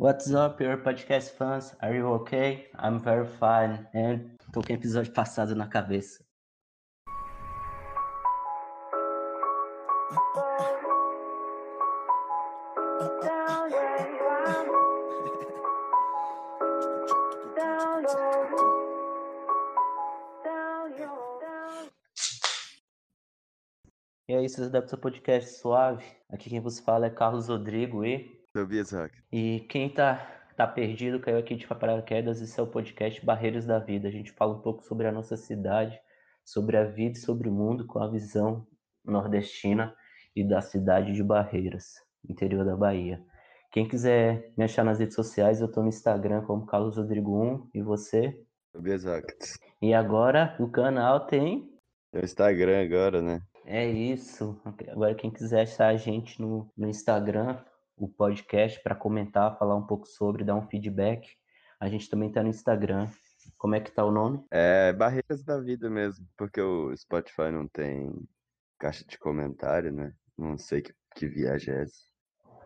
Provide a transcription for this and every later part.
What's up, your podcast fans? Are you okay? I'm very fine. And tô com o episódio passado na cabeça. E aí, seus adeptos ao podcast suave. Aqui quem vos fala é Carlos Rodrigo e. Tobias Rock. E quem tá, tá perdido caiu aqui de paraquedas. Esse é o podcast Barreiras da Vida. A gente fala um pouco sobre a nossa cidade, sobre a vida e sobre o mundo com a visão nordestina e da cidade de Barreiras, interior da Bahia. Quem quiser me achar nas redes sociais, eu tô no Instagram como Carlos Rodrigo 1 e você? Tobias Rock. E agora o canal tem É o Instagram agora, né? É isso. Agora, quem quiser achar a gente no, no Instagram, o podcast, para comentar, falar um pouco sobre, dar um feedback, a gente também tá no Instagram. Como é que tá o nome? É Barreiras da Vida mesmo, porque o Spotify não tem caixa de comentário, né? Não sei que, que viagem é essa.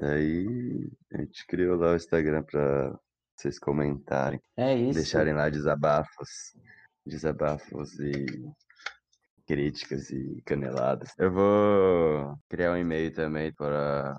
Aí a gente criou lá o Instagram pra vocês comentarem, É isso. deixarem lá desabafos, desabafos e críticas e caneladas. Eu vou criar um e-mail também para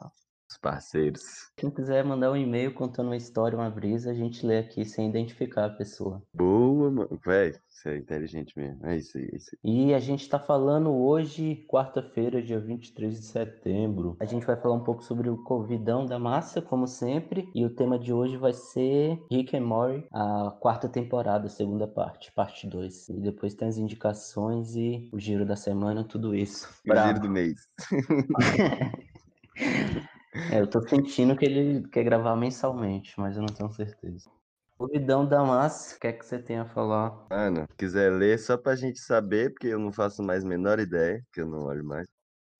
os parceiros. Quem quiser mandar um e-mail contando uma história, uma brisa, a gente lê aqui sem identificar a pessoa. Boa, mano. Véi, você é inteligente mesmo. É isso aí, é isso aí. E a gente tá falando hoje, quarta-feira, dia 23 de setembro. A gente vai falar um pouco sobre o Covidão da Massa, como sempre. E o tema de hoje vai ser Rick and Morty, a quarta temporada, segunda parte, parte 2. E depois tem as indicações e o giro da semana, tudo isso. O giro do mês. É, eu tô sentindo que ele quer gravar mensalmente, mas eu não tenho certeza. Covidão da Massa, o que é que você tem a falar? Mano, se quiser ler só pra gente saber, porque eu não faço mais a menor ideia, que eu não olho mais.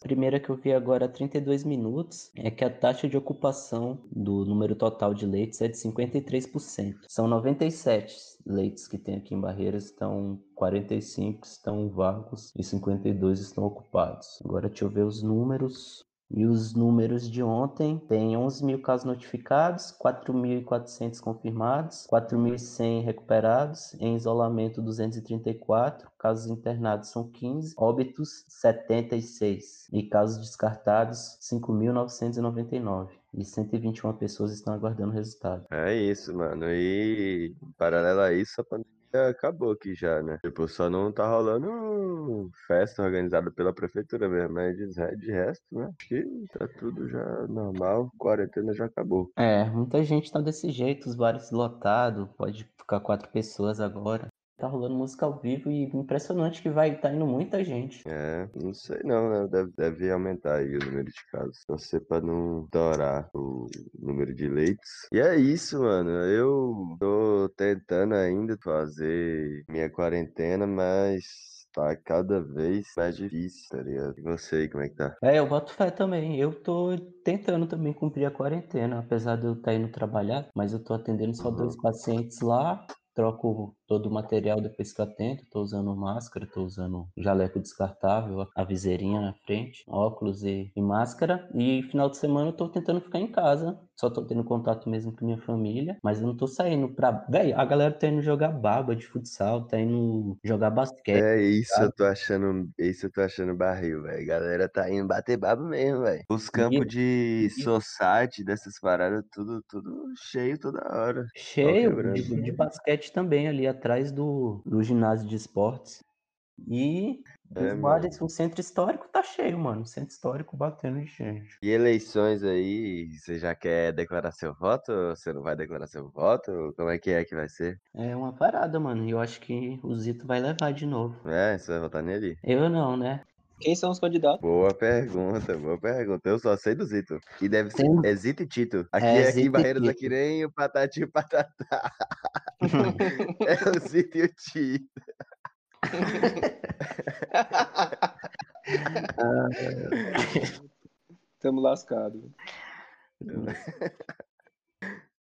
primeira que eu vi agora há 32 minutos é que a taxa de ocupação do número total de leitos é de 53%. São 97 leitos que tem aqui em Barreiras, então 45 estão vagos e 52 estão ocupados. Agora deixa eu ver os números. E os números de ontem tem 11 mil casos notificados, 4.400 confirmados, 4.100 recuperados, em isolamento 234, casos internados são 15, óbitos 76 e casos descartados 5.999 e 121 pessoas estão aguardando o resultado. É isso, mano. E paralelo a isso, a pandemia acabou aqui já, né? Tipo, só não tá rolando festa organizada pela prefeitura mesmo, mas re- de resto, né? Acho que tá tudo já normal, quarentena já acabou. É, muita gente tá desse jeito, os bares lotados, pode ficar quatro pessoas agora. Tá rolando música ao vivo e impressionante que vai estar indo muita gente. É, não sei não, né? Deve, deve aumentar aí o número de casos. Torcer pra não estourar o número de leitos. E é isso, mano. Eu tô tentando ainda fazer minha quarentena, mas tá cada vez mais difícil, tá ligado? E você aí, como é que tá? É, eu boto fé também. Eu tô tentando também cumprir a quarentena, apesar de eu estar indo trabalhar, mas eu tô atendendo só Uhum. dois pacientes lá. Troco todo o material depois que eu atendo. Tô usando máscara, tô usando jaleco descartável, a viseirinha na frente, óculos e, e máscara. E final de semana eu tô tentando ficar em casa. Só tô tendo contato mesmo com minha família, mas eu não tô saindo pra. Véi, a galera tá indo jogar baba de futsal, tá indo jogar basquete. É isso, eu tô achando, isso eu tô achando barril, velho. Galera tá indo bater babo mesmo, velho. Os campos de e- society, dessas paradas, tudo, tudo cheio toda hora. Cheio de, de basquete também ali atrás do, do ginásio de esportes. E os É, bares, o centro histórico tá cheio, mano. O centro histórico batendo de gente. E eleições aí, você já quer declarar seu voto? Ou você não vai declarar seu voto? Como é que é que vai ser? É uma parada, mano. E eu acho que o Zito vai levar de novo. É, você vai votar nele? Eu não, né? Quem são os candidatos? Boa pergunta, boa pergunta. Eu só sei do Zito. Que deve ser. Tem- É Zito e Tito. Aqui, É, aqui e Tito. aqui nem o Patati e o Patatá. É o Zito e o Tito. Tamo lascado.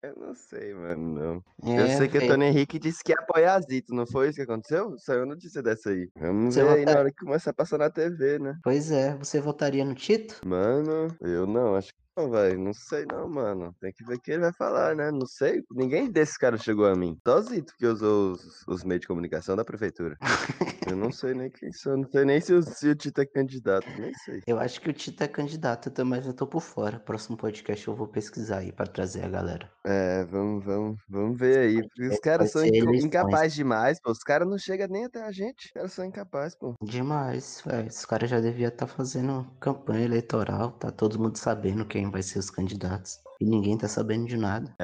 Eu não sei, mano, não. É, eu sei que o velho. Tony Henrique disse que ia apoiar Zito, não foi isso que aconteceu? Saiu notícia dessa aí. Vamos Você ver aí na hora que começar a passar na TV, né? Pois é, você votaria no Tito? Mano, eu não, acho que velho, não sei não, mano. Tem que ver o que ele vai falar, né? Não sei. Ninguém desses caras chegou a mim. Só Zito que usou os, os meios de comunicação da prefeitura. Eu não sei nem quem são. Não sei nem se o, se o Tito é candidato. Nem sei. Eu acho que o Tito é candidato também, mas eu tô por fora. Próximo podcast eu vou pesquisar aí pra trazer a galera. É, vamos, vamos, vamos ver aí. Porque os Vai caras são eleições. incapazes demais, pô. Os caras não chegam nem até a gente. Os caras são incapazes, pô. Demais, velho. Esses caras já deviam estar fazendo campanha eleitoral, tá todo mundo sabendo quem vai ser os candidatos. E ninguém tá sabendo de nada.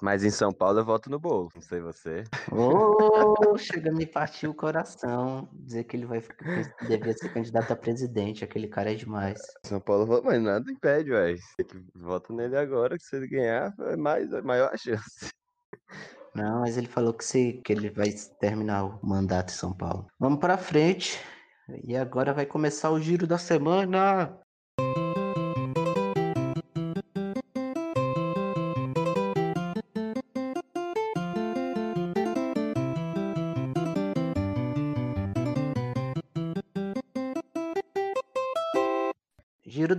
Mas em São Paulo eu voto no bolo. Não sei você. Ô, chega a me partir o coração. Dizer que ele vai que devia ser candidato a presidente. Aquele cara é demais. São Paulo voto, mas nada impede, velho. Que vota nele agora, que se ele ganhar, é mais, é maior a chance. Não, mas ele falou que, se, que ele vai terminar o mandato em São Paulo. Vamos pra frente. E agora vai começar o giro da semana.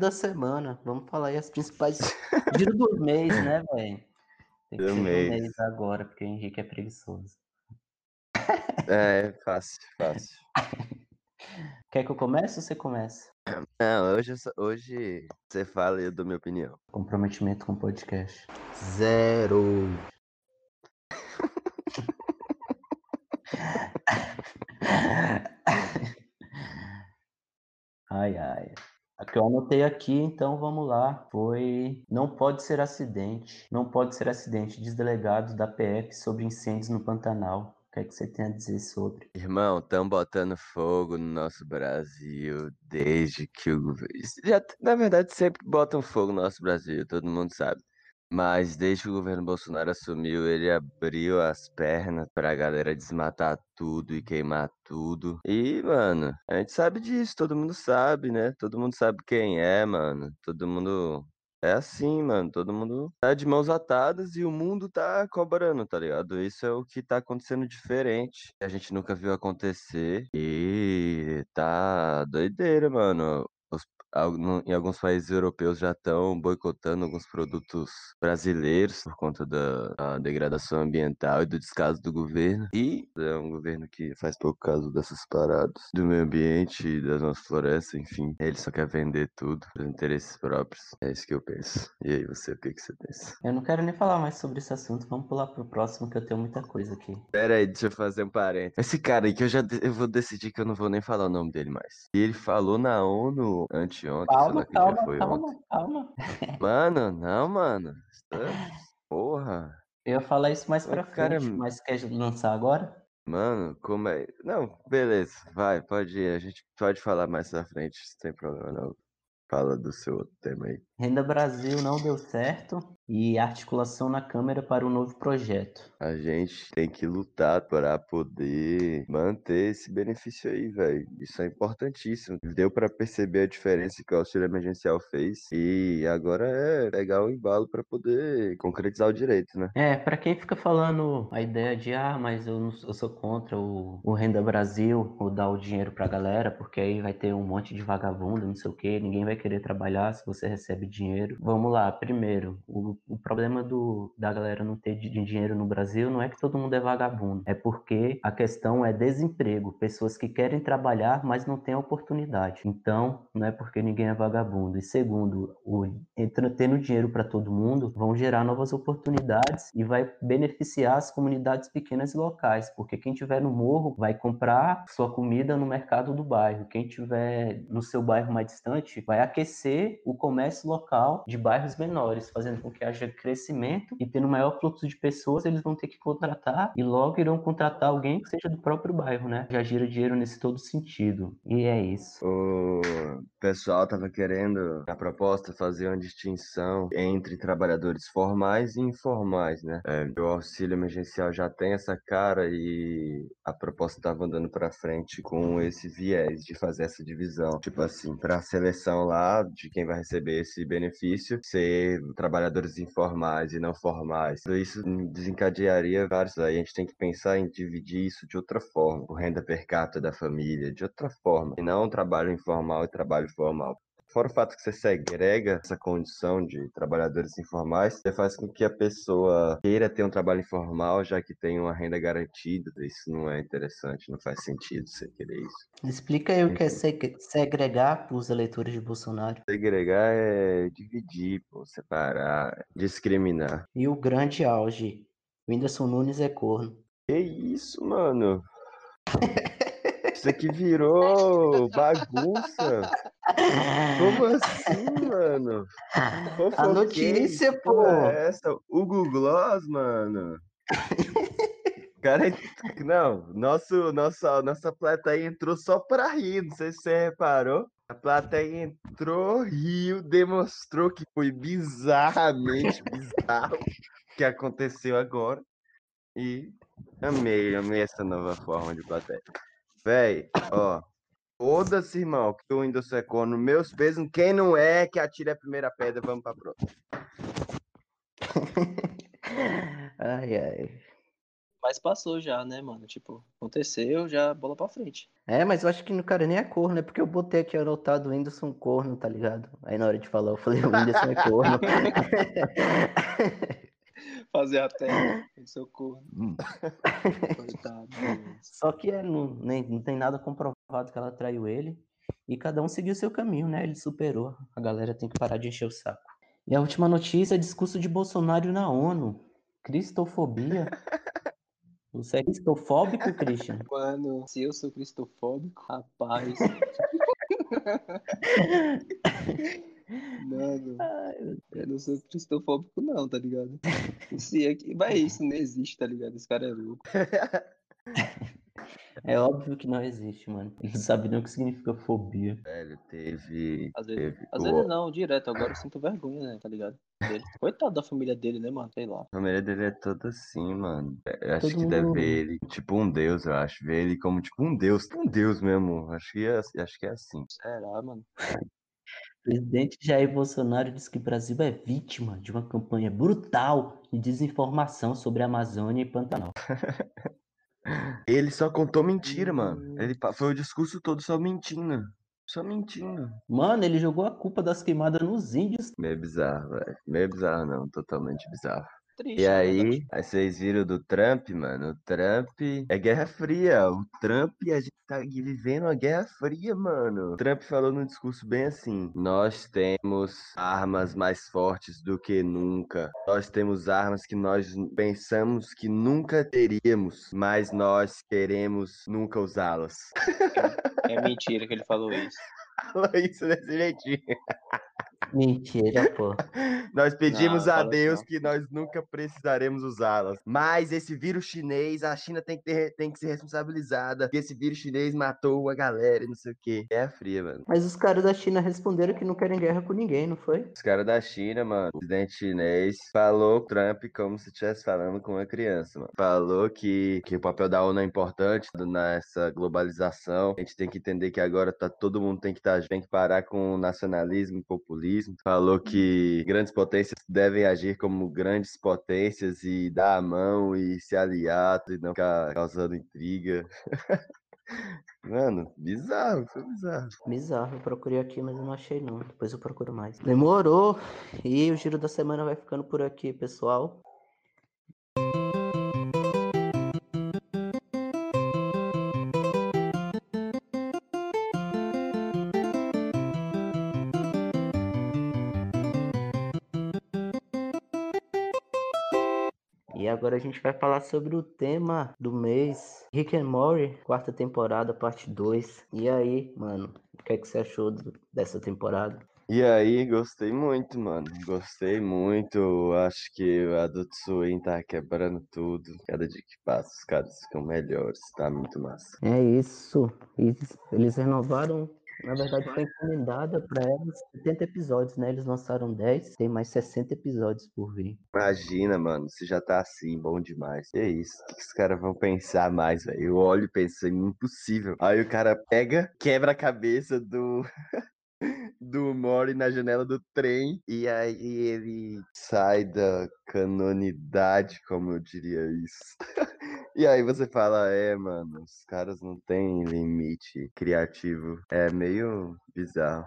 Da semana. Vamos falar aí as principais. Giro do mês, né, velho? Tem que Do ser do mês. mês agora, porque o Henrique é preguiçoso. É, fácil, fácil. Quer que eu comece ou você começa? Não, hoje, hoje você fala e eu dou minha opinião. Comprometimento com o podcast. Zero. ai, ai. A que eu anotei aqui, então vamos lá. Foi. Não pode ser acidente. Não pode ser acidente. Diz delegado da PF sobre incêndios no Pantanal. O que é que você tem a dizer sobre? Irmão, estão botando fogo no nosso Brasil desde que o governo. Já, na verdade, sempre botam fogo no nosso Brasil, todo mundo sabe. Mas desde que o governo Bolsonaro assumiu, ele abriu as pernas pra galera desmatar tudo e queimar tudo. E, mano, a gente sabe disso, todo mundo sabe, né? Todo mundo sabe quem é, mano. Todo mundo. É assim, mano. Todo mundo tá de mãos atadas e o mundo tá cobrando, tá ligado? Isso é o que tá acontecendo diferente. A gente nunca viu acontecer. E tá doideira, mano. Em alguns países europeus já estão boicotando alguns produtos brasileiros por conta da, da degradação ambiental e do descaso do governo. E é um governo que faz pouco caso dessas paradas, do meio ambiente, e das nossas florestas, enfim. Ele só quer vender tudo para interesses próprios. É isso que eu penso. E aí, você, o que, que você pensa? Eu não quero nem falar mais sobre esse assunto. Vamos pular pro próximo, que eu tenho muita coisa aqui. Pera aí, deixa eu fazer um parênteses. Esse cara aí que eu já eu vou decidir que eu não vou nem falar o nome dele mais. E ele falou na ONU anteontem, Calma, calma, foi calma, ontem. calma. Mano, não, mano. Estamos- Porra. Eu ia falar isso mais O pra é frente, mas quer lançar agora? Mano, como é? Não, beleza. Vai, pode ir. A gente pode falar mais pra frente, sem problema não. Fala do seu outro tema aí. Renda Brasil não deu certo e articulação na Câmara para o novo projeto. A gente tem que lutar para poder manter esse benefício aí, velho. Isso é importantíssimo. Deu para perceber a diferença que o auxílio emergencial fez e agora é pegar o embalo para poder concretizar o direito, né? É, pra quem fica falando a ideia de, ah, mas eu, não- eu sou contra o, o Renda Brasil, ou dar o dinheiro pra galera, porque aí vai ter um monte de vagabundo, não sei o quê, ninguém vai querer trabalhar se você recebe dinheiro. Vamos lá, primeiro, o, o problema do, da galera não ter di- dinheiro no Brasil não é que todo mundo é vagabundo, é porque a questão é desemprego, pessoas que querem trabalhar, mas não têm oportunidade. Então, não é porque ninguém é vagabundo. E segundo, o, tendo dinheiro para todo mundo, vão gerar novas oportunidades e vai beneficiar as comunidades pequenas e locais, porque quem tiver no morro vai comprar sua comida no mercado do bairro. Quem tiver no seu bairro mais distante vai aquecer o comércio local de bairros menores, fazendo com que haja crescimento e tendo maior fluxo de pessoas, eles vão ter que contratar e logo irão contratar alguém que seja do próprio bairro, né? Já gira dinheiro nesse todo sentido. E é isso. O pessoal tava querendo, a proposta, fazer uma distinção entre trabalhadores formais e informais, né? É, o auxílio emergencial já tem essa cara e a proposta tava andando pra frente com esse viés de fazer essa divisão. Tipo assim, pra seleção lá de quem vai receber esse benefício ser trabalhadores informais e não formais. Isso desencadearia vários. Aí a gente tem que pensar em dividir isso de outra forma. O renda per capita da família, de outra forma. E não trabalho informal e trabalho formal. Fora o fato que você segrega essa condição de trabalhadores informais, você faz com que a pessoa queira ter um trabalho informal, já que tem uma renda garantida. Isso não é interessante, não faz sentido você querer isso. Explica aí o que é seg- segregar para os eleitores de Bolsonaro. Segregar é dividir, pô, separar, discriminar. E o grande auge. Whindersson Nunes é corno. Que isso, mano? Isso aqui virou bagunça. Como assim, mano? A notícia, pô. é essa? Hugo Gloss, mano. Cara, não, nosso, nossa, nossa plateia entrou só pra rir, não sei se você reparou. A plateia entrou, riu, demonstrou que foi bizarramente bizarro o que aconteceu agora. E amei, amei essa nova forma de plateia. Véi, ó, foda-se, irmão, que o Windows é corno. Meus pesos, quem não é, que atire a primeira pedra, vamos pra próxima. Ai, ai. Mas passou já, né, mano? Tipo, aconteceu, já bola pra frente. É, mas eu acho que no cara nem é corno, é porque eu botei aqui anotado o Whindersson corno, tá ligado? Aí na hora de falar, eu falei, o Whindersson é corno. Fazer a terra corno. Hum. Coitado. Só que é, não, nem, não tem nada comprovado que ela traiu ele. E cada um seguiu seu caminho, né? Ele superou. A galera tem que parar de encher o saco. E a última notícia é discurso de Bolsonaro na ONU. Cristofobia. Você é cristofóbico, Christian? Mano, se eu sou cristofóbico, rapaz. Mano, eu não sou cristofóbico, não, tá ligado? Se é que... Vai, isso não existe, tá ligado? Esse cara é louco. É óbvio que não existe, mano. Ele não sabe nem o que significa fobia. Velho, teve. Às vezes, teve às vezes não, direto. Agora eu sinto vergonha, né? Tá ligado? Dele. Coitado da família dele, né, mano? Sei lá. A família dele é toda assim, mano. Eu acho Todo que deve mundo- ver ele tipo um deus, eu acho. Ver ele como tipo um deus. Um deus mesmo. Acho que é, acho que é assim. Será, mano? Presidente Jair Bolsonaro diz que o Brasil é vítima de uma campanha brutal de desinformação sobre a Amazônia e Pantanal. Ele só contou mentira, mano. Ele foi o discurso todo só mentindo. Só mentindo. Mano, ele jogou a culpa das queimadas nos índios. Meio bizarro, velho. Meio bizarro, não. Totalmente bizarro. Triste. E na aí, verdade. aí vocês viram do Trump, mano? O Trump é Guerra Fria. O Trump, a gente tá vivendo uma Guerra Fria, mano. O Trump falou num discurso bem assim: Nós temos armas mais fortes do que nunca. Nós temos armas que nós pensamos que nunca teríamos, mas nós queremos nunca usá-las. É mentira que ele falou isso. Falou isso desse jeitinho. Mentira, pô. Nós pedimos Não, a fala Deus assim, que nós nunca precisaremos usá-las. Mas esse vírus chinês, a China tem que, ter, tem que ser responsabilizada. Porque esse vírus chinês matou a galera e não sei o quê. É fria, mano. Mas os caras da China responderam que não querem guerra com ninguém, não foi? Os caras da China, mano, o presidente chinês falou Trump como se estivesse falando com uma criança, mano. Falou que, que o papel da ONU é importante nessa globalização. A gente tem que entender que agora tá, todo mundo tem que, tá, tem que parar com o nacionalismo e populismo. Falou que grandes potências devem agir como grandes potências e dar a mão e se aliar e não ficar causando intriga. Mano, bizarro, foi bizarro. Bizarro, eu procurei aqui, mas eu não achei não. Depois eu procuro mais. Demorou! E o giro da semana vai ficando por aqui, pessoal. Agora a gente vai falar sobre o tema do mês, Rick and Morty, quarta temporada, parte 2. E aí, mano, o que é que você achou do- dessa temporada? E aí, gostei muito, mano. Gostei muito. Acho que o Adult Swim tá quebrando tudo. Cada dia que passa, os caras ficam melhores. Tá muito massa. É isso. Eles, eles renovaram, na verdade foi encomendada para eles 70 episódios, né? Eles lançaram 10, tem mais 60 episódios por vir. Imagina, mano, se já tá assim, bom demais. Que isso? O que, que os caras vão pensar mais, velho? Eu olho e penso, impossível. Aí o cara pega, quebra a cabeça do. do Mori na janela do trem e aí ele sai da canonidade, como eu diria isso. E aí você fala, é, mano, os caras não têm limite criativo. É meio bizarro.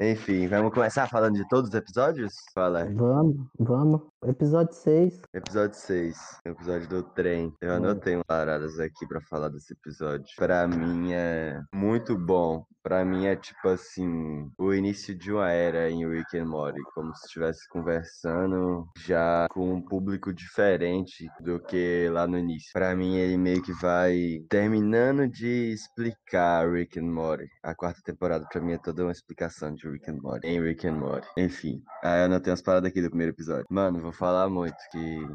Enfim, vamos começar falando de todos os episódios? Fala. Vamos, vamos. Episódio 6. Episódio 6, episódio do trem. Eu Hum. anotei umas paradas aqui pra falar desse episódio. Pra mim é muito bom. Pra mim é tipo assim, o início de uma era em Rick and Morty, como se estivesse conversando já com um público diferente do que lá no início. Pra mim ele meio que vai terminando de explicar Rick and Morty. A quarta temporada pra mim é toda uma explicação de Rick and Morty, em Rick and Morty. Enfim, aí eu anotei umas paradas aqui do primeiro episódio. Mano, vou falar muito que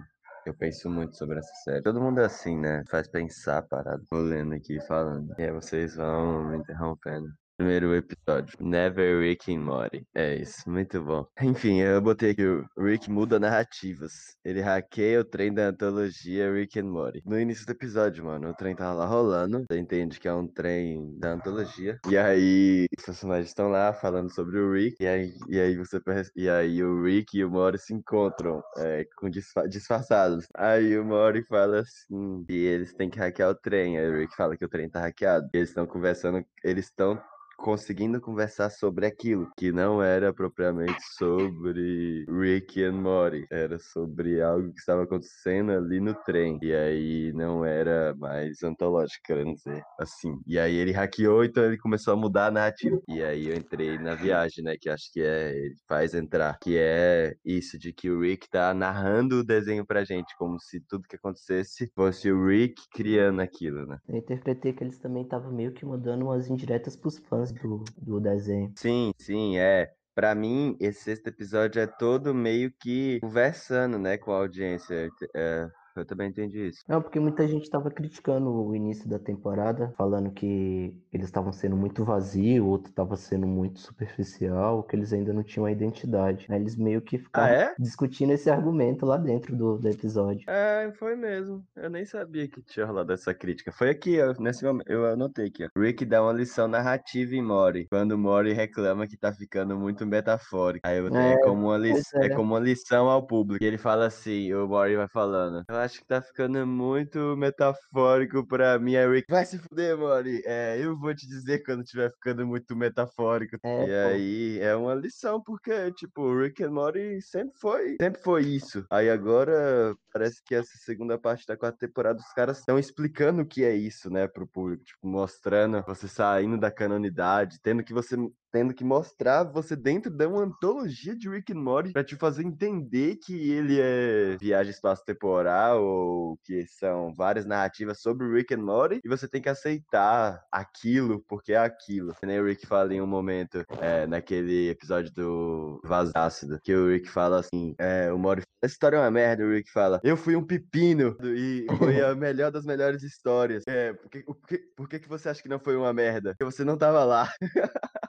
eu penso muito sobre essa série. Todo mundo é assim, né? Faz pensar parado. Vou lendo aqui falando. E aí vocês vão me interrompendo. Primeiro episódio. Never Rick and Morty. É isso, muito bom. Enfim, eu botei aqui o Rick muda narrativas. Ele hackeia o trem da antologia Rick and Morty. No início do episódio, mano, o trem tava lá rolando. Você entende que é um trem da antologia. E aí, os personagens estão lá falando sobre o Rick. E aí, e aí você E aí o Rick e o Morty se encontram é, com disfa- disfarçados. Aí o Morty fala assim que eles têm que hackear o trem. Aí o Rick fala que o trem tá hackeado. E eles estão conversando, eles estão conseguindo conversar sobre aquilo, que não era propriamente sobre Rick and Morty, era sobre algo que estava acontecendo ali no trem. E aí não era mais antológico, querendo dizer assim. E aí ele hackeou, então ele começou a mudar a narrativa. E aí eu entrei na viagem, né, que acho que é, ele faz entrar, que é isso de que o Rick tá narrando o desenho pra gente, como se tudo que acontecesse fosse o Rick criando aquilo, né? Eu interpretei que eles também estavam meio que mandando umas indiretas pros fãs do, do desenho. Sim, sim, é. Pra mim, esse sexto episódio é todo meio que conversando, né, com a audiência. É, eu também entendi isso. Não, porque muita gente estava criticando o início da temporada, falando que eles estavam sendo muito vazio, outro estava sendo muito superficial, que eles ainda não tinham a identidade. Aí eles meio que ficavam é? discutindo esse argumento lá dentro do, do episódio. É, foi mesmo. Eu nem sabia que tinha rolado essa crítica. Foi aqui, ó, nesse momento. Eu anotei aqui, ó. Rick dá uma lição narrativa em Mori, quando Mori reclama que tá ficando muito metafórico. Aí eu é, É, como uma li- é. é. como uma lição ao público. E ele fala assim, o Mori vai falando. Eu acho que tá ficando muito metafórico pra mim. O Rick, vai se fuder, Mori. É, eu vou te dizer quando tiver ficando muito metafórico. É, e pô. aí é uma lição, porque, tipo, o Rick and Morty sempre foi, sempre foi isso. Aí agora parece que essa segunda parte da quarta temporada os caras estão explicando o que é isso, né, pro público, tipo, mostrando você saindo da canonidade, tendo que você tendo que mostrar você dentro de uma antologia de Rick and Morty pra te fazer entender que ele é viagem espaço-temporal ou que são várias narrativas sobre Rick and Morty e você tem que aceitar aquilo porque é aquilo. Que nem o Rick fala em um momento é, naquele episódio do Vaso Ácido, que o Rick fala assim, é, o Morty essa história é uma merda, o Rick fala, eu fui um pepino e foi a melhor das melhores histórias. É, por que, por que, por que que você acha que não foi uma merda? Porque você não tava lá.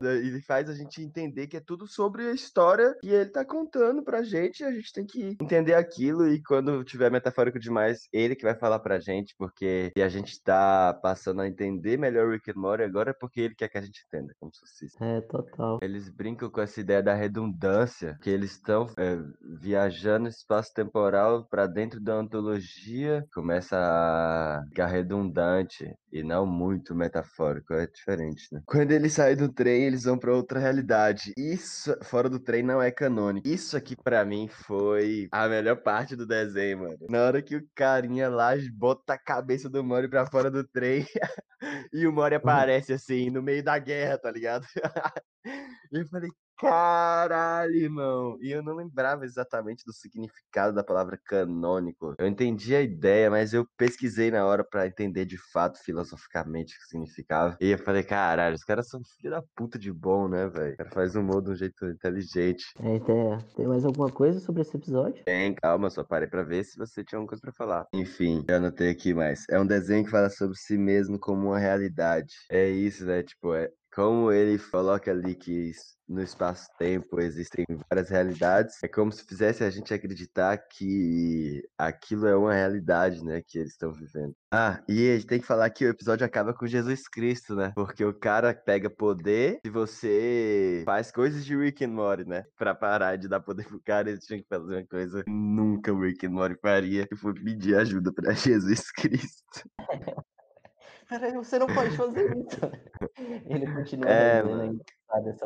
Ele faz a gente entender que é tudo sobre a história que ele tá contando pra gente. E a gente tem que entender aquilo. E quando tiver metafórico demais, ele que vai falar pra gente. Porque a gente tá passando a entender melhor o Rick and Morty agora, é porque ele quer que a gente entenda. Como se fosse isso. É, total. Eles brincam com essa ideia da redundância, que eles estão é, viajando espaço-temporal para dentro da antologia, começa a ficar redundante e não muito metafórico, é diferente, né? Quando eles saem do trem, eles vão para outra realidade. Isso fora do trem não é canônico. Isso aqui para mim foi a melhor parte do desenho, mano. Na hora que o carinha lá bota a cabeça do Mori para fora do trem e o Mori aparece assim no meio da guerra, tá ligado? E eu falei, caralho, irmão. E eu não lembrava exatamente do significado da palavra canônico. Eu entendi a ideia, mas eu pesquisei na hora pra entender de fato, filosoficamente, o que significava. E eu falei, caralho, os caras são filho da puta de bom, né, velho? O cara faz humor de um jeito inteligente. É, tem, tem mais alguma coisa sobre esse episódio? Tem, calma, só parei pra ver se você tinha alguma coisa pra falar. Enfim, eu anotei aqui mais. É um desenho que fala sobre si mesmo como uma realidade. É isso, né? Tipo, é como ele coloca ali que no espaço-tempo existem várias realidades, é como se fizesse a gente acreditar que aquilo é uma realidade, né, que eles estão vivendo. Ah, e a gente tem que falar que o episódio acaba com Jesus Cristo, né? Porque o cara pega poder se você faz coisas de Rick and Morty, né? Pra parar de dar poder pro cara, eles tinham que fazer uma coisa que nunca o Rick and Morty faria, que foi pedir ajuda pra Jesus Cristo. Peraí, você não pode fazer isso. Ele continua É, devendo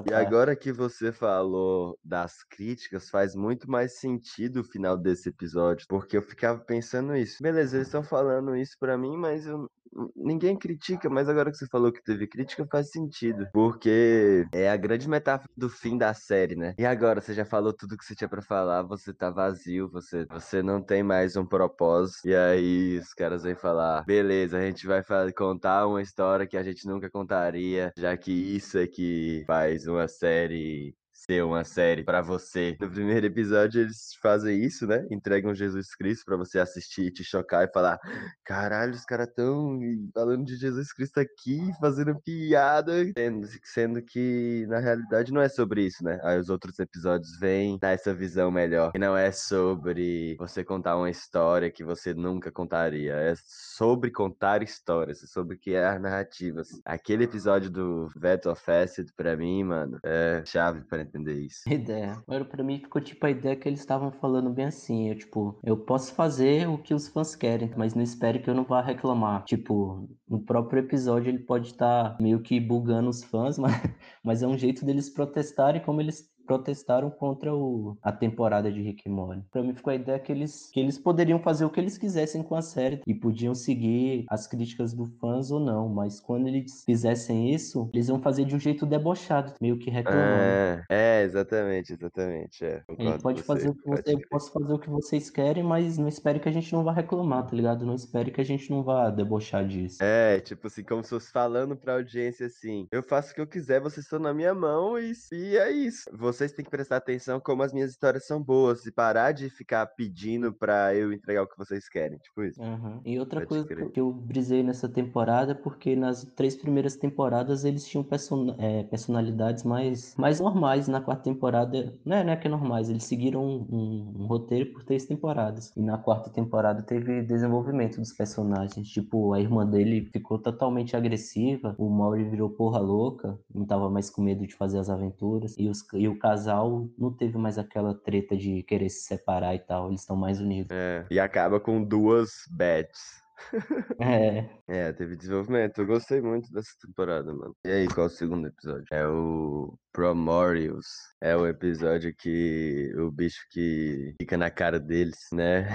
E parte. agora que você falou das críticas, faz muito mais sentido o final desse episódio, porque eu ficava pensando isso. Beleza, eles estão falando isso pra mim, mas eu- ninguém critica, mas agora que você falou que teve crítica, faz sentido, porque é a grande metáfora do fim da série, né? E agora, você já falou tudo que você tinha pra falar, você tá vazio, você, você não tem mais um propósito, e aí os caras vêm falar, beleza, a gente vai contar uma história que a gente nunca contaria, já que isso é que faz uma série ser uma série pra você. No primeiro episódio eles fazem isso, né? Entregam Jesus Cristo pra você assistir, te chocar e falar: "Caralho, os caras tão falando de Jesus Cristo aqui, fazendo piada", sendo, sendo que na realidade não é sobre isso, né? Aí os outros episódios vêm dar essa visão melhor. E não é sobre você contar uma história que você nunca contaria. É sobre contar histórias, é sobre criar narrativas. Aquele episódio do Vet of Acid, pra mim, mano, é chave pra entender isso. Ideia. Agora, pra mim, ficou tipo a ideia que eles estavam falando bem assim. Eu, tipo, eu posso fazer o que os fãs querem, mas não espere que eu não vá reclamar. Tipo, no próprio episódio ele pode estar meio que bugando os fãs, mas, mas é um jeito deles protestarem como eles protestaram contra o, a temporada de Rick Morty. Pra mim ficou a ideia que eles, que eles poderiam fazer o que eles quisessem com a série e podiam seguir as críticas dos fãs ou não, mas quando eles fizessem isso, eles iam fazer de um jeito debochado, meio que reclamando. É, é, exatamente, exatamente. É, Ele pode fazer você. o que você, eu posso fazer o que vocês querem, mas não espere que a gente não vá reclamar, tá ligado? Não espere que a gente não vá debochar disso. É, tipo assim, como se fosse falando pra audiência assim: eu faço o que eu quiser, vocês estão na minha mão e, e é isso. Vocês têm que prestar atenção como as minhas histórias são boas e parar de ficar pedindo pra eu entregar o que vocês querem. Tipo isso. Uhum. E outra Pode coisa crer. que eu brisei nessa temporada, é porque nas três primeiras temporadas eles tinham person- é, personalidades mais, mais normais. Na quarta temporada, não é, não é que é normais, eles seguiram um, um- um roteiro por três temporadas. E na quarta temporada teve desenvolvimento dos personagens. Tipo, a irmã dele ficou totalmente agressiva, o Maury virou porra louca, não tava mais com medo de fazer as aventuras. E, os, e o casal não teve mais aquela treta de querer se separar e tal, eles estão mais unidos. É, e acaba com duas bets. É, É, teve desenvolvimento. Eu gostei muito dessa temporada, mano. E aí, qual é o segundo episódio? É o Promorius. É o episódio que o bicho que fica na cara deles, né?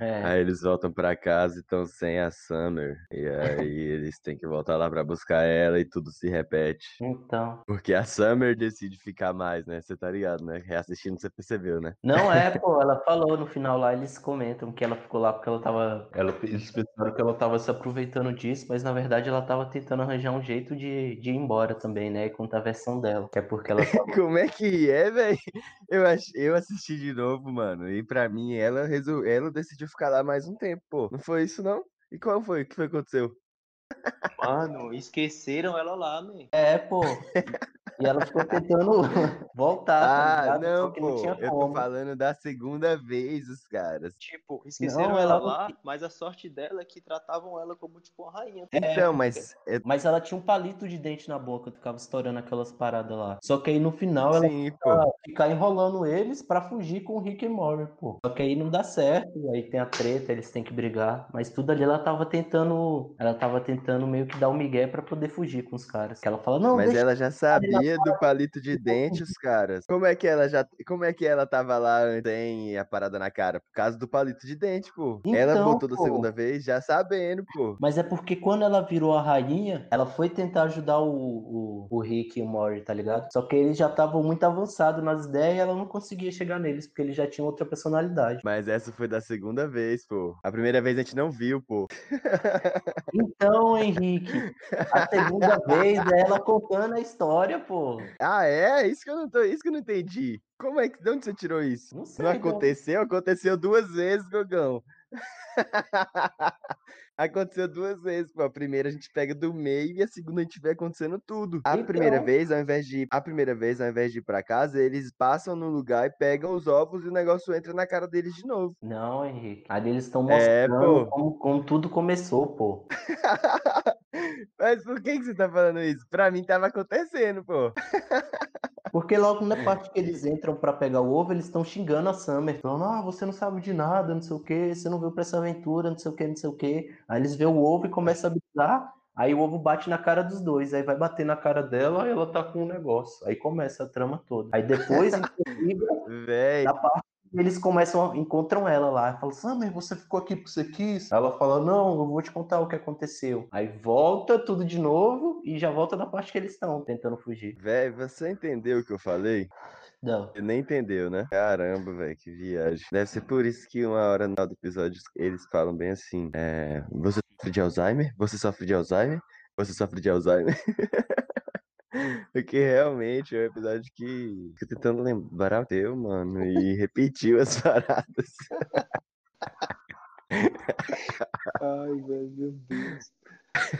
É. Aí eles voltam pra casa e estão sem a Summer. E aí eles têm que voltar lá pra buscar ela e tudo se repete. então. Porque a Summer decide ficar mais, né? Você tá ligado, né? Reassistindo você percebeu, né? Não é, pô, ela falou no final lá, eles comentam que ela ficou lá porque ela tava. Ela, eles pensaram que ela tava se aproveitando disso, mas na verdade ela tava tentando arranjar um jeito de, de ir embora também, né? E contar a versão dela. Que é porque ela tava. Como é que é, velho? Eu, ach... eu assisti de novo, mano. E pra mim, ela, resol... ela decidiu ficar lá mais um tempo, pô. Não foi isso, não? E qual foi? O que foi que aconteceu? Mano, esqueceram ela lá, man. É, pô. E ela ficou tentando voltar, tá Ah, não, não pô. tinha Eu tô falando da segunda vez, os caras. Tipo, esqueceram Não, ela ela- lá, mas a sorte dela é que tratavam ela como, tipo, uma rainha. Então, mas. é- Mas ela tinha um palito de dente na boca, ficava estourando aquelas paradas lá. Só que aí no final ela Sim, fica enrolando eles pra fugir com o Rick e Morty, pô. Só que aí não dá certo, aí tem a treta, eles têm que brigar. Mas tudo ali ela tava tentando. Ela tava tentando meio que dar um migué pra poder fugir com os caras. Que ela fala, não, Mas ela já sabia do palito de dente, os caras. Como é que ela já. Como é que ela tava lá sem a parada na cara? Por causa do palito de dente, pô. ela Então, voltou da segunda vez já sabendo, pô. Mas é porque quando ela virou a rainha, ela foi tentar ajudar o, o, o Rick e o Morty, tá ligado? Só que eles já estavam muito avançados nas ideias e ela não conseguia chegar neles, porque eles já tinham outra personalidade. Mas essa foi da segunda vez, pô. A primeira vez a gente não viu, pô. Então, Henrique, a segunda vez é ela contando a história, pô. Ah, é? Isso que eu não tô, isso que eu não entendi. Como é que, de onde você tirou isso? Não sei. Não aconteceu? Aconteceu duas vezes, Gogão. aconteceu duas vezes, pô. A primeira a gente pega do meio e a segunda a gente vê acontecendo tudo. A Então. primeira vez, ao invés de a primeira vez, ao invés de ir pra casa, eles passam no lugar e pegam os ovos e o negócio entra na cara deles de novo. Não, Henrique. Ali eles estão É, mostrando pô. como, como tudo começou, pô. Mas por que, que você tá falando isso? Pra mim tava acontecendo, pô. Porque logo na parte que eles entram pra pegar o ovo, eles estão xingando a Summer. Falando, ah, você não sabe de nada, não sei o que, você não veio pra essa aventura, não sei o que, não sei o que. Aí eles vê o ovo e começam a brigar. Aí o ovo bate na cara dos dois, aí vai bater na cara dela, aí ela tá com um negócio. Aí começa a trama toda. Aí depois, inclusive, Véi, da parte eles começam, a- encontram ela lá. Fala, Summer, você ficou aqui porque você quis? Ela fala, não, eu vou te contar o que aconteceu. Aí volta tudo de novo e já volta na parte que eles estão tentando fugir. véi, você entendeu o que eu falei? Não. Você nem entendeu, né? Caramba, velho, que viagem. Deve ser por isso que uma hora no episódio eles falam bem assim: é, Você sofre de Alzheimer? Você sofre de Alzheimer? Você sofre de Alzheimer? Porque realmente é um episódio que fico tentando lembrar o teu, mano, e repetiu as paradas. Ai, velho, meu Deus.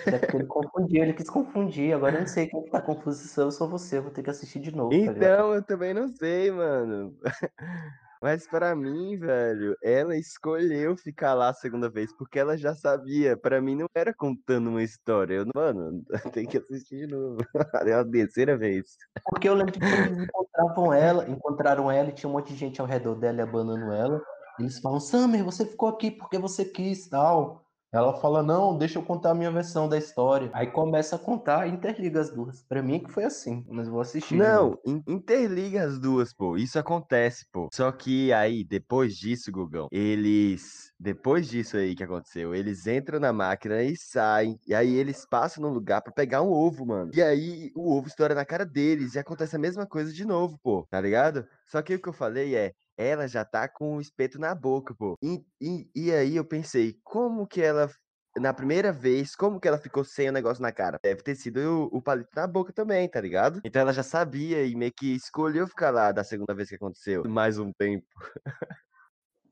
É porque ele confundiu, ele quis confundir. Agora eu não sei quem que tá confuso se sou eu ou sou você. Eu vou ter que assistir de novo, tá? Então, eu também não sei, mano. Mas pra mim, velho, ela escolheu ficar lá a segunda vez porque ela já sabia. Pra mim não era contando uma história. Eu, mano, tem que assistir de novo. É a terceira vez. Porque eu lembro que eles encontravam ela, encontraram ela e tinha um monte de gente ao redor dela e abanando ela. Eles falam, Summer, você ficou aqui porque você quis, tal. Ela fala, não, deixa eu contar a minha versão da história. Aí começa a contar interliga as duas. Pra mim que foi assim, mas vou assistir. novo. Não, in- interliga as duas, pô. Isso acontece, pô. Só que aí, depois disso, Gugão, eles. Depois disso aí que aconteceu, eles entram na máquina e saem. E aí eles passam num lugar pra pegar um ovo, mano. E aí o ovo estoura na cara deles. E acontece a mesma coisa de novo, pô. Tá ligado? Só que o que eu falei é. Ela já tá com o espeto na boca, pô. E, e, e aí eu pensei, como que ela na primeira vez, como que ela ficou sem o negócio na cara? Deve ter sido o, o palito na boca também, tá ligado? Então ela já sabia e meio que escolheu ficar lá da segunda vez que aconteceu, mais um tempo.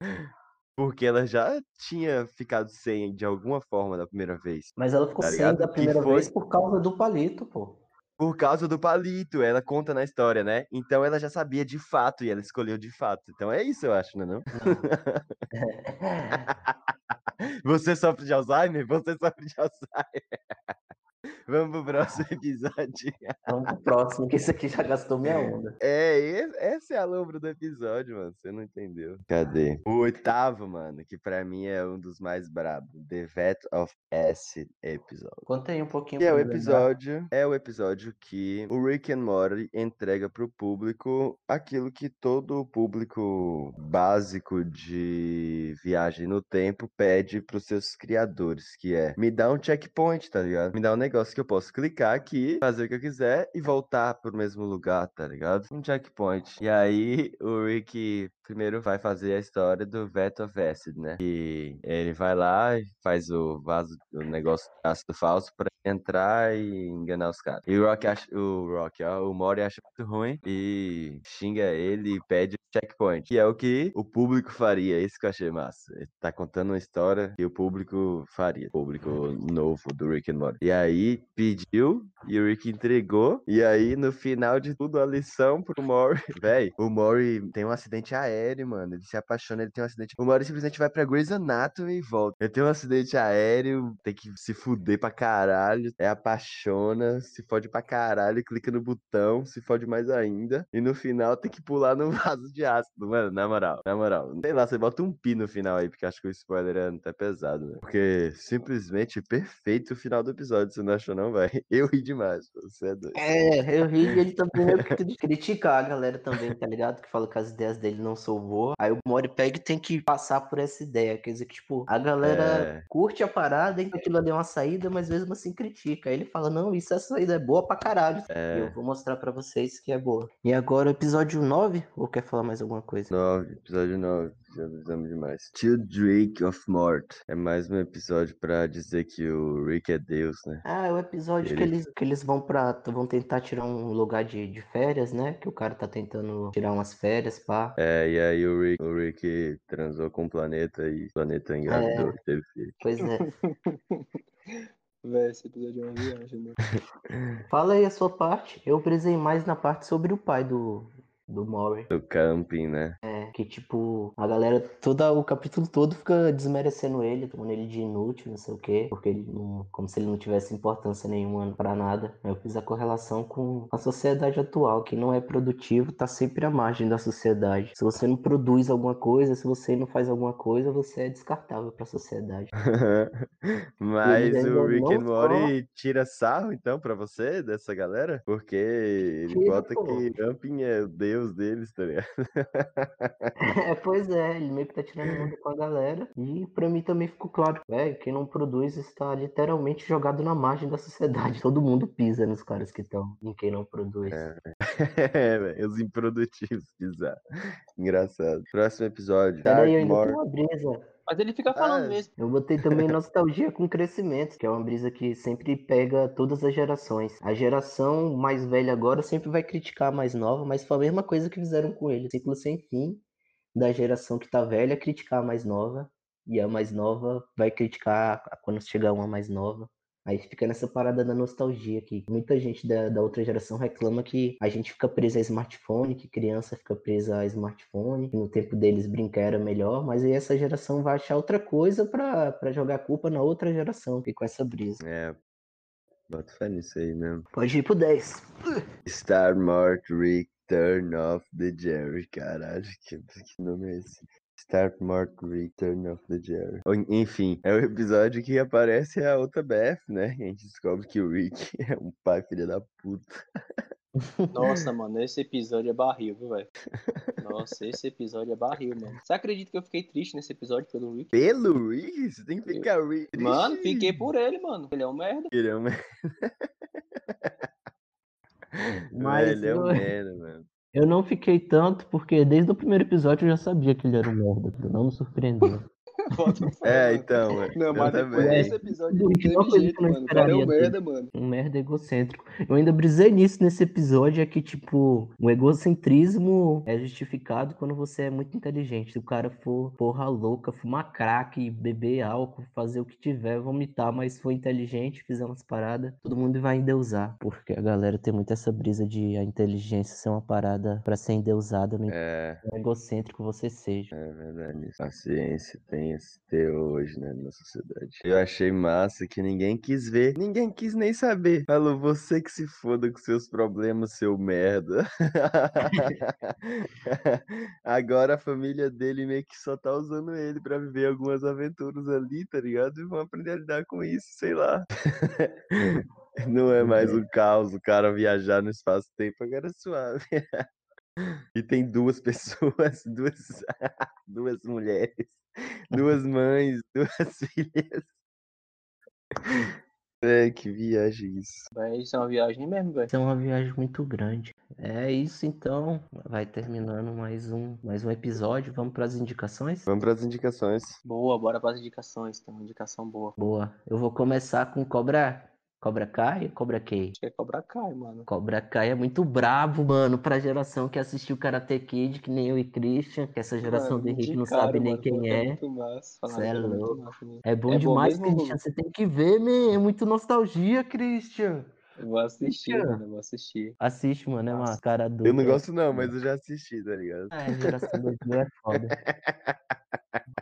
Porque ela já tinha ficado sem de alguma forma da primeira vez. Mas ela ficou Tá sem da primeira foi- vez por causa do palito, pô. Por causa do palito, ela conta na história, né? Então ela já sabia de fato e ela escolheu de fato. Então é isso, eu acho, né? Não? Você sofre de Alzheimer? Você sofre de Alzheimer. Vamos pro próximo episódio. Vamos pro próximo, que esse aqui já gastou minha onda. É, e- essa é a lombra do episódio, mano. Você não entendeu. Cadê? O oitavo, mano, que pra mim é um dos mais brabos. The Vet of Acid episódio. Conta aí um pouquinho Que é o me lembrar. episódio, é o episódio que o Rick and Morty entrega pro público aquilo que todo o público básico de viagem no tempo pede pros seus criadores, que é me dá um checkpoint, tá ligado? Me dá um negócio que eu posso clicar aqui, fazer o que eu quiser e voltar pro mesmo lugar, tá ligado? Um checkpoint. E aí o Rick primeiro vai fazer a história do Vet of Acid, né? E ele vai lá e faz o vaso, o negócio de ácido falso pra entrar e enganar os caras. E o Rock acha, o Rock, ó, o Mori acha muito ruim e xinga ele e pede checkpoint. Que é o que o público faria. Isso que eu achei massa. Ele tá contando uma história que o público faria. O público novo do Rick and Morty. E aí pediu e o Rick entregou. E aí no final de tudo a lição pro Mori. Véi, o Mori tem um acidente aéreo, mano. Ele se apaixona, ele tem um acidente. O Mori simplesmente vai pra Grey's Anatomy e volta. Ele tem um acidente aéreo, tem que se fuder pra caralho. É apaixona, se fode pra caralho, clica no botão, se fode mais ainda. E no final tem que pular no vaso de ácido, mano. Na moral, na moral. Sei lá, você bota um pi no final aí, porque acho que o spoiler é até pesado, né? Porque simplesmente perfeito o final do episódio, você não achou, não, vai? Eu ri demais, você é doido. É, eu ri e ele também critica a galera também, tá ligado? Que fala que as ideias dele não são boas. Aí o Mori pega e tem que passar por essa ideia. Quer dizer que, tipo, a galera É. curte a parada e aquilo ali é uma saída, mas mesmo assim critica. Ele fala, não, isso essa saída é boa pra caralho. É. eu vou mostrar pra vocês que é boa. E agora o episódio 9, ou quer falar mais alguma coisa? 9, episódio 9, já avisamos demais. Till Drake of Mort. É mais um episódio pra dizer que o Rick é Deus, né? Ah, é o episódio que Ele- eles, que eles vão para vão tentar tirar um lugar de, de férias, né? Que o cara tá tentando tirar umas férias, pá. É, e aí o Rick, o Rick transou com o planeta e o planeta engravidou e teve filho. Pois é. Véi, esse episódio é uma viagem, mano. Fala aí a sua parte. Eu brisei mais na parte sobre o pai do, do Maury. Do camping, né? É, que tipo, a galera, toda o capítulo todo fica desmerecendo ele, tomando ele de inútil, não sei o quê, porque ele não, como se ele não tivesse importância nenhuma para nada. Eu fiz a correlação com a sociedade atual, que não é produtivo, tá sempre à margem da sociedade. Se você não produz alguma coisa, se você não faz alguma coisa, você é descartável para a sociedade. Mas o Rick and Morty tira sarro, então, pra você, dessa galera? Porque ele Tira, bota pô. que Jumping é o deus deles, tá ligado? É, pois é, ele meio que tá tirando onda com a galera. E pra mim também ficou claro, velho, quem não produz está literalmente jogado na margem da sociedade. Todo mundo pisa nos caras que estão em quem não produz. É, velho, os improdutivos, bizarro. Engraçado. Próximo episódio. Peraí, eu ainda tenho uma brisa. Mas ele fica falando Ah, mesmo. Eu botei também nostalgia com crescimento, que é uma brisa que sempre pega todas as gerações. A geração mais velha agora sempre vai criticar a mais nova, mas foi a mesma coisa que fizeram com ele. Ciclo sem fim da geração que tá velha criticar a mais nova, e a mais nova vai criticar quando chegar uma mais nova. Aí fica nessa parada da nostalgia que muita gente da, da outra geração reclama que a gente fica presa a smartphone, que criança fica presa a smartphone, que no tempo deles brincar era melhor, mas aí essa geração vai achar outra coisa pra, pra jogar a culpa na outra geração, e com essa brisa. É, bota fé nisso aí mesmo. Pode ir pro 10. Star Mort Rick Turn of the Jerry. Caralho, que, que nome é esse? Star Mort Rick Turn of the Jerry. Enfim, é o episódio que aparece a outra BF, né? A gente descobre que o Rick é um pai filho da puta. Nossa, mano, esse episódio é barril, viu, velho? Nossa, esse episódio é barril, mano. Você acredita que eu fiquei triste nesse episódio pelo Rick? Pelo Rick? Você tem que ficar Rick. Mano, triste. fiquei por ele, mano. Ele é um merda. Ele é um merda. Mas Ele é um eu- merda, mano. Eu não fiquei tanto, porque desde o primeiro episódio eu já sabia que ele era um merda, não me surpreendeu. É, então, mano. Não, mas depois também. desse episódio não teve jeito, mano. O cara é um merda, mano. Um merda egocêntrico. Eu ainda brisei nisso nesse episódio, é que, tipo, o egocentrismo é justificado quando você é muito inteligente. Se o cara for porra louca, fumar crack, beber álcool, fazer o que tiver, vomitar, mas for inteligente, fizer umas paradas, todo mundo vai endeusar. Porque a galera tem muito essa brisa de a inteligência ser uma parada pra ser endeusada, importa É, egocêntrico você seja. é verdade. A ciência tem teor hoje, né, na sociedade. Eu achei massa que ninguém quis ver, ninguém quis nem saber. Falou, você que se foda com seus problemas, seu merda. Agora a família dele meio que só tá usando ele pra viver algumas aventuras ali, tá ligado? E vão aprender a lidar com isso, sei lá. Não é mais um caos o cara viajar no espaço-tempo, agora é suave. E tem duas pessoas, duas, duas mulheres, duas mães, duas filhas. É, que viagem isso. Véi, Isso é uma viagem mesmo, velho. Isso é uma viagem muito grande. É isso então. Vai terminando mais um, mais um episódio. Vamos para as indicações? Vamos para as indicações. Boa, bora para as indicações. Tem uma indicação boa. Boa. Eu vou começar com Cobra. Cobra Kai Cobra Kai? Acho que é Cobra Kai, mano. Cobra Kai é muito brabo, mano, pra geração que assistiu Karate Kid, que nem eu e Christian, que essa geração Mano, do Henrique de não cara, sabe nem mano, quem é é. muito massa. Falaram Cê é louco. É bom É bom demais, mesmo, Christian. Você tem que ver, man. É muito nostalgia, Christian. Eu vou assistir, Christian. mano. Eu vou assistir. Assiste, mano. É uma Nossa. cara dura. Eu não gosto não, mas eu já assisti, tá ligado? É, geração 2000 é foda.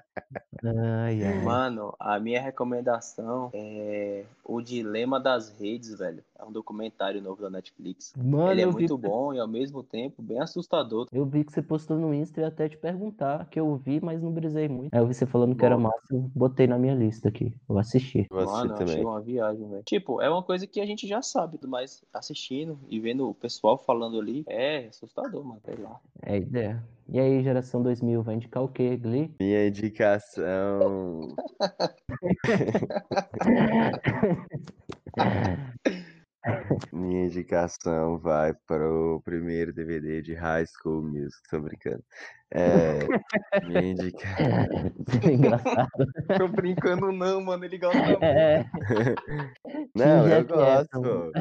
Ai, ai. Mano, a minha recomendação é O Dilema das Redes, velho. É um documentário novo da Netflix. Mano, Ele é muito bom e ao mesmo tempo bem assustador. eu vi que você postou no Insta e até te perguntar, que eu vi, mas não brisei muito. Aí eu vi você falando que era massa, eu botei na minha lista aqui. Vou assistir. Vou assistir Mano, eu achei também. uma viagem, velho. Tipo, é uma coisa que a gente já sabe, mas assistindo e vendo o pessoal falando ali, é assustador, mano. Sei lá. É a ideia. E aí, geração 2000, vai indicar o quê, Glee? Minha indicação. Minha indicação vai para o primeiro DVD de High School Music. Tô brincando. É, minha indicação. Isso é engraçado. Tô brincando não, mano. Ele gosta É, Não, eu é, gosto.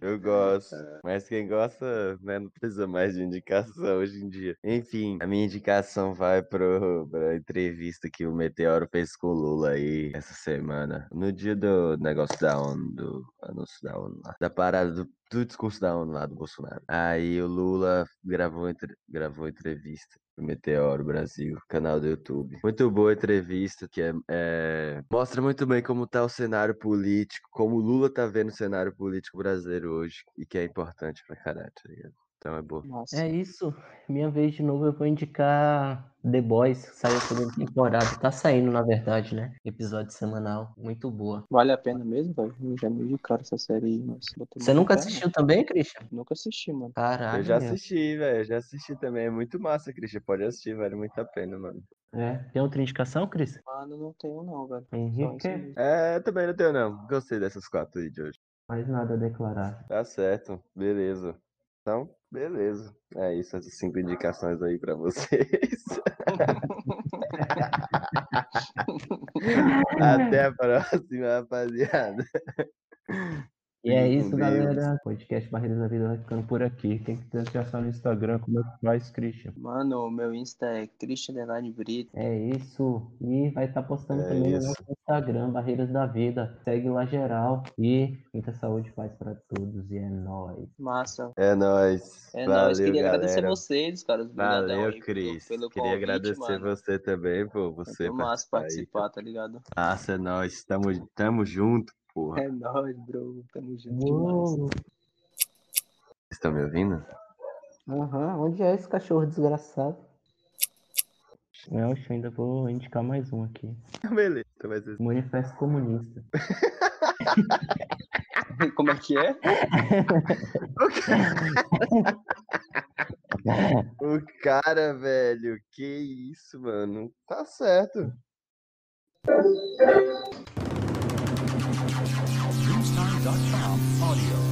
Eu gosto. Mas quem gosta, né, não precisa mais de indicação hoje em dia. Enfim, a minha indicação vai pro, pra entrevista que o Meteoro fez com o Lula aí essa semana. No dia do negócio da ONU, do anúncio da ONU lá. Da parada do, do discurso da ONU lá do Bolsonaro. Aí o Lula gravou, entre- gravou entrevista. Meteoro Brasil, canal do YouTube. Muito boa entrevista, que é, é, mostra muito bem como tá o cenário político, como o Lula tá vendo o cenário político brasileiro hoje, e que é importante pra caralho, tá ligado? Então é boa. Nossa. É isso. Minha vez de novo, eu vou indicar The Boys, que saiu a segunda temporada. Tá saindo, na verdade, né? Episódio semanal. Muito boa. Vale a pena mesmo, velho? Eu Já me indicaram essa série aí, mas... botei Você nunca fé, assistiu também, Christian? né? Nunca assisti, mano. Caralho. Eu já meu. assisti, velho. Já assisti também. É muito massa, Christian. Pode assistir, vale muito a pena, mano. É. Tem outra indicação, Cris? Mano, não tenho não, velho. Henrique? É, também não tenho, não. Gostei dessas quatro aí de hoje. Mais nada a declarar. Tá certo. Beleza. Então, beleza. É isso, essas cinco indicações aí pra vocês. Até a próxima, rapaziada. E é isso, galera. Podcast Barreiras da Vida vai ficando por aqui. Tem que ter já no Instagram. Como é que faz, Christian? Mano, o meu Insta é Christian Brito. É isso. E vai estar postando É também no isso. nosso Instagram, Barreiras da Vida. Segue lá geral. E muita saúde paz para todos. E é nóis. Massa. É nóis. É Valeu, nóis. Queria agradecer galera. vocês, caras. Obrigadão Valeu, aí pelo- Cris. pelo Queria convite, agradecer mano. você também, pô. Você massa participar aí. tá ligado? Massa, é nóis. Tamo, tamo junto, porra. É nóis, bro. Tamo junto demais. Vocês estão me ouvindo? Aham, onde é esse cachorro desgraçado? Não, eu ainda vou indicar mais um aqui. Beleza, vai ser Manifesto Comunista. Como é que é? O cara, velho, que isso, mano. Tá certo. Dutch Audio.